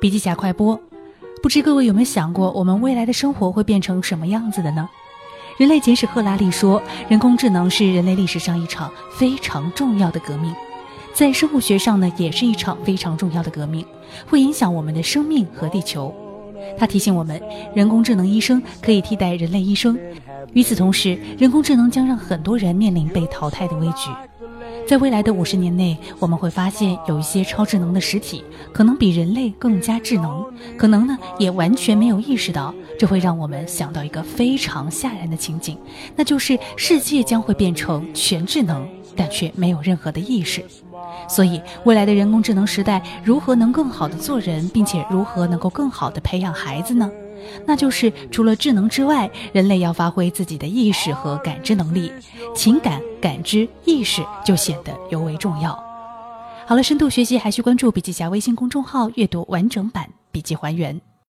笔记侠快播。不知各位有没有想过，我们未来的生活会变成什么样子的呢？人类简史赫拉利说，人工智能是人类历史上一场非常重要的革命，在生物学上呢，也是一场非常重要的革命，会影响我们的生命和地球。他提醒我们，人工智能医生可以替代人类医生。与此同时，人工智能将让很多人面临被淘汰的危局。在未来的五十年内，我们会发现有一些超智能的实体可能比人类更加智能，可能呢也完全没有意识到。这会让我们想到一个非常吓人的情景，那就是世界将会变成全智能，但却没有任何的意识。所以，未来的人工智能时代，如何能更好的做人，并且如何能够更好的培养孩子呢？那就是除了智能之外，人类要发挥自己的意识和感知能力，情感、感知、意识就显得尤为重要。好了，深度学习还需关注笔记侠微信公众号，阅读完整版笔记还原。